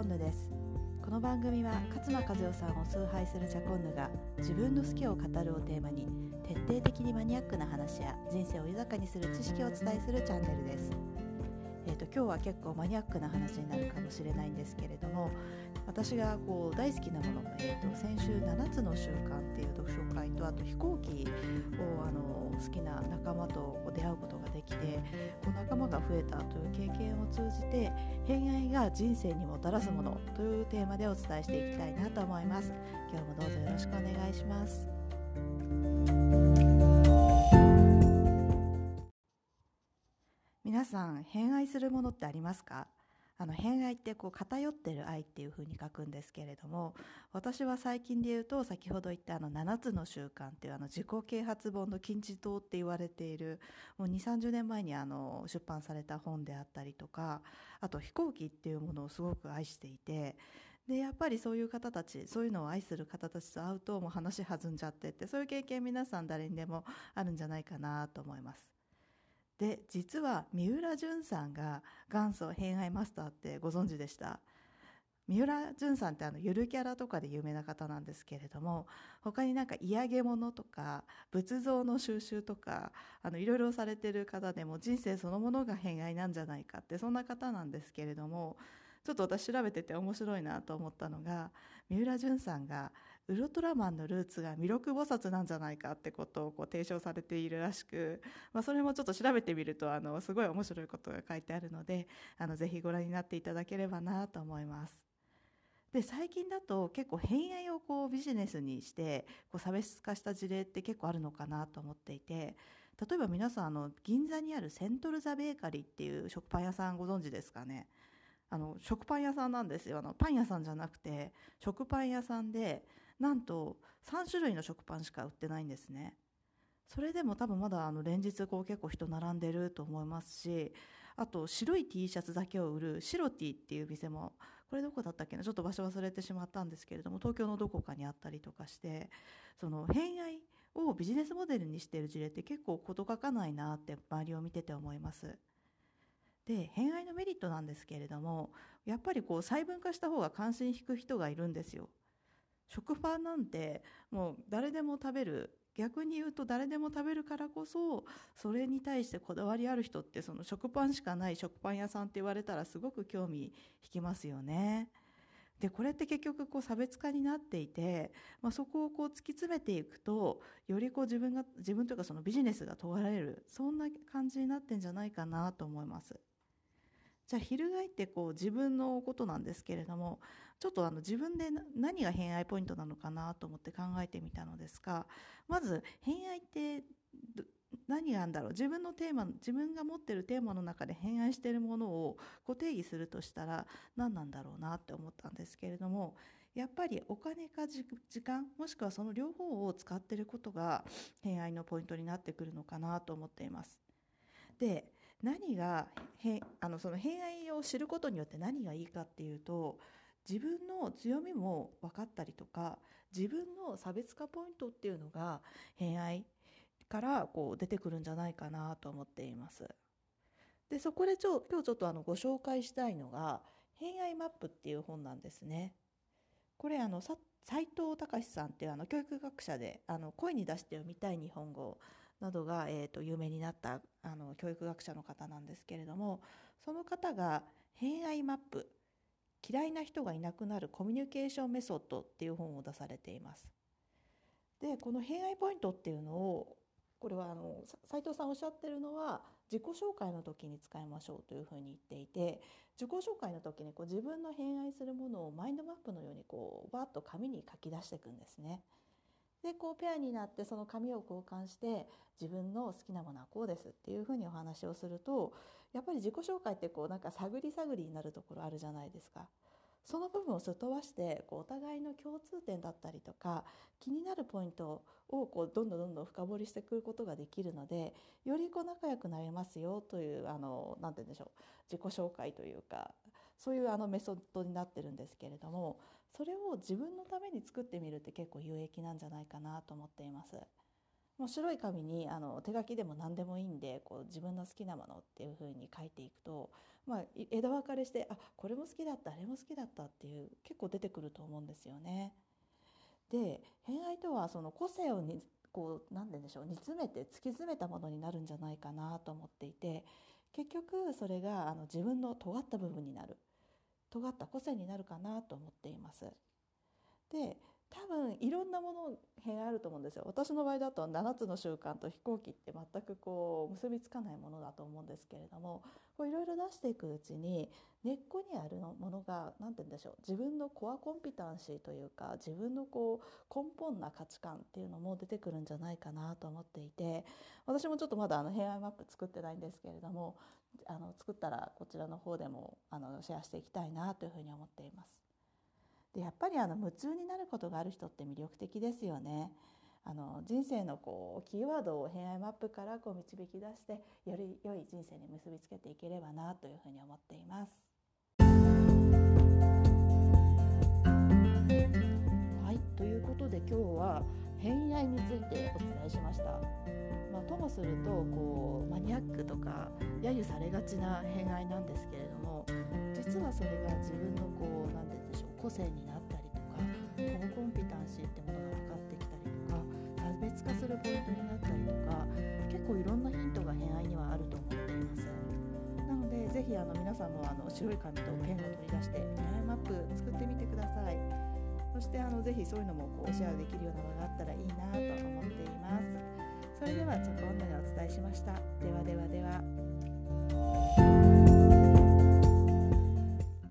コンヌです。この番組は勝間和代さんを崇拝するチャコンヌが自分の好きを語るをテーマに徹底的にマニアックな話や人生を豊かにする知識をお伝えするチャンネルです。えーと、今日は結構マニアックな話になるかもしれないんですけれども私がこう大好きなもの、えーと、先週「7つの習慣」っていう読書会とあと飛行機をあの好きな仲間と出会うことができてこう仲間が増えたという経験を通じて偏愛が人生にもたらすものというテーマでお伝えしていきたいなと思います。今日もどうぞよろしくお願いします。皆さん偏愛するものってありますか？あの偏愛ってこう偏ってる愛っていう風に書くんですけれども私は最近で言うと先ほど言ったあの7つの習慣っていうあの自己啓発本の金字塔って言われているもう2 3 0年前にあの出版された本であったりとかあと飛行機っていうものをすごく愛していてでやっぱりそういう方たちそういうのを愛する方たちと会うともう話弾んじゃってってそういう経験皆さん誰にでもあるんじゃないかなと思います。で実は三浦淳さんが元祖偏愛マスターってご存知でした？三浦淳さんってあのゆるキャラとかで有名な方なんですけれども他になんか嫌げ物とか仏像の収集とかあのいろいろされてる方でも人生そのものが偏愛なんじゃないかってそんな方なんですけれどもちょっと私調べてて面白いなと思ったのが三浦淳さんがウルトラマンのルーツが弥勒菩薩なんじゃないかってことをこう提唱されているらしく、まあ、それもちょっと調べてみるとあのすごい面白いことが書いてあるのであのぜひご覧になっていただければなと思います。で最近だと結構偏愛をこうビジネスにしてこう差別化した事例って結構あるのかなと思っていて例えば皆さんあの銀座にあるセントルザ・ベーカリーっていう食パン屋さんご存知ですかね？あの食パン屋さんなんですよ。あのパン屋さんじゃなくて食パン屋さんでなんと3種類の食パンしか売ってないんですねそれでも多分まだあの連日こう結構人並んでると思いますしあと白い T シャツだけを売る白 T っていう店もこれどこだったっけな？ちょっと場所忘れてしまったんですけれども東京のどこかにあったりとかしてその偏愛をビジネスモデルにしている事例って結構事欠かないなって周りを見てて思います。で偏愛のメリットなんですけれどもやっぱりこう細分化した方が関心引く人がいるんですよ。食パンなんてもう誰でも食べる逆に言うと誰でも食べるからこそそれに対してこだわりある人ってその食パンしかない食パン屋さんって言われたらすごく興味引きますよね。でこれって結局こう差別化になっていて、まあ、そこをこう突き詰めていくとよりこう自分が自分というかそのビジネスが問われるそんな感じになってんじゃないかなと思います。じゃあ翻ってこう自分のことなんですけれどもちょっとあの自分で何が偏愛ポイントなのかなと思って考えてみたのですがまず偏愛って何があるんだろう？自分のテーマ自分が持ってるテーマの中で偏愛してるものをこう定義するとしたら何なんだろうなって思ったんですけれどもやっぱりお金か時間もしくはその両方を使ってることが偏愛のポイントになってくるのかなと思っています。で何があのその偏愛を知ることによって何がいいかっていうと自分の強みも分かったりとか自分の差別化ポイントっていうのが偏愛からこう出てくるんじゃないかなと思っています。でそこでちょ今日ちょっとあのご紹介したいのが「偏愛マップ」っていう本なんですね。これあの斉藤隆さんっていうあの教育学者であの声に出して読みたい日本語などが、えーと、有名になったあの教育学者の方なんですけれどもその方が「偏愛マップ嫌いな人がいなくなるコミュニケーションメソッド」っていう本を出されています。でこの偏愛ポイントっていうのをこれはあの斉藤さんおっしゃってるのは自己紹介の時に使いましょうというふうに言っていて自己紹介の時にこう自分の偏愛するものをマインドマップのようにこうバーッと紙に書き出していくんですね。でこうペアになってその紙を交換して自分の好きなものはこうですっていうふうにお話をするとやっぱり自己紹介ってこうなんか探り探りになるところあるじゃないですか。その部分をすっ飛ばしてこうお互いの共通点だったりとか気になるポイントをこうどんどんどんどん深掘りしてくることができるのでよりこう仲良くなれますよというあのなんて言うんでしょう自己紹介というかそういうあのメソッドになってるんですけれどもそれを自分のために作ってみるって結構有益なんじゃないかなと思っています。もう白い紙にあの手書きでも何でもいいんでこう自分の好きなものっていう風に書いていくと、まあ、枝分かれしてあこれも好きだったあれも好きだったっていう結構出てくると思うんですよね。で偏愛とはその個性をにこう何て言うんでしょう煮詰めて突き詰めたものになるんじゃないかなと思っていて結局それがあの自分の尖った部分になる尖った個性になるかなと思っています。で多分いろんなもの変あると思うんですよ私の場合だと7つの習慣と飛行機って全くこう結びつかないものだと思うんですけれどもこういろいろ出していくうちに根っこにあるものが何て言うんでしょう自分のコアコンピタンシーというか自分のこう根本な価値観っていうのも出てくるんじゃないかなと思っていて私もちょっとまだあの偏愛マップ作ってないんですけれどもあの作ったらこちらの方でもあのシェアしていきたいなというふうに思っています。でやっぱりあの夢中になることがある人って魅力的ですよね。あの人生のこうキーワードを偏愛マップからこう導き出してより良い人生に結びつけていければなというふうに思っています。はいということで今日は偏愛についてお伝えしました。ともするとこうマニアックとか揶揄されがちな偏愛なんですけれども実はそれが自分のこう何て言うんでしょう個性になったりとかコンピタンシーってものが分かってきたりとか差別化するポイントになったりとか結構いろんなヒントが偏愛にはあると思っています。なのでぜひあの皆さんもあの白い紙とペンを取り出して偏愛マップ作ってみてください。そしてあのぜひそういうのもこうシェアできるような場があったらいいなと思っています。それではチョコ女でお伝えしました。ではではでは。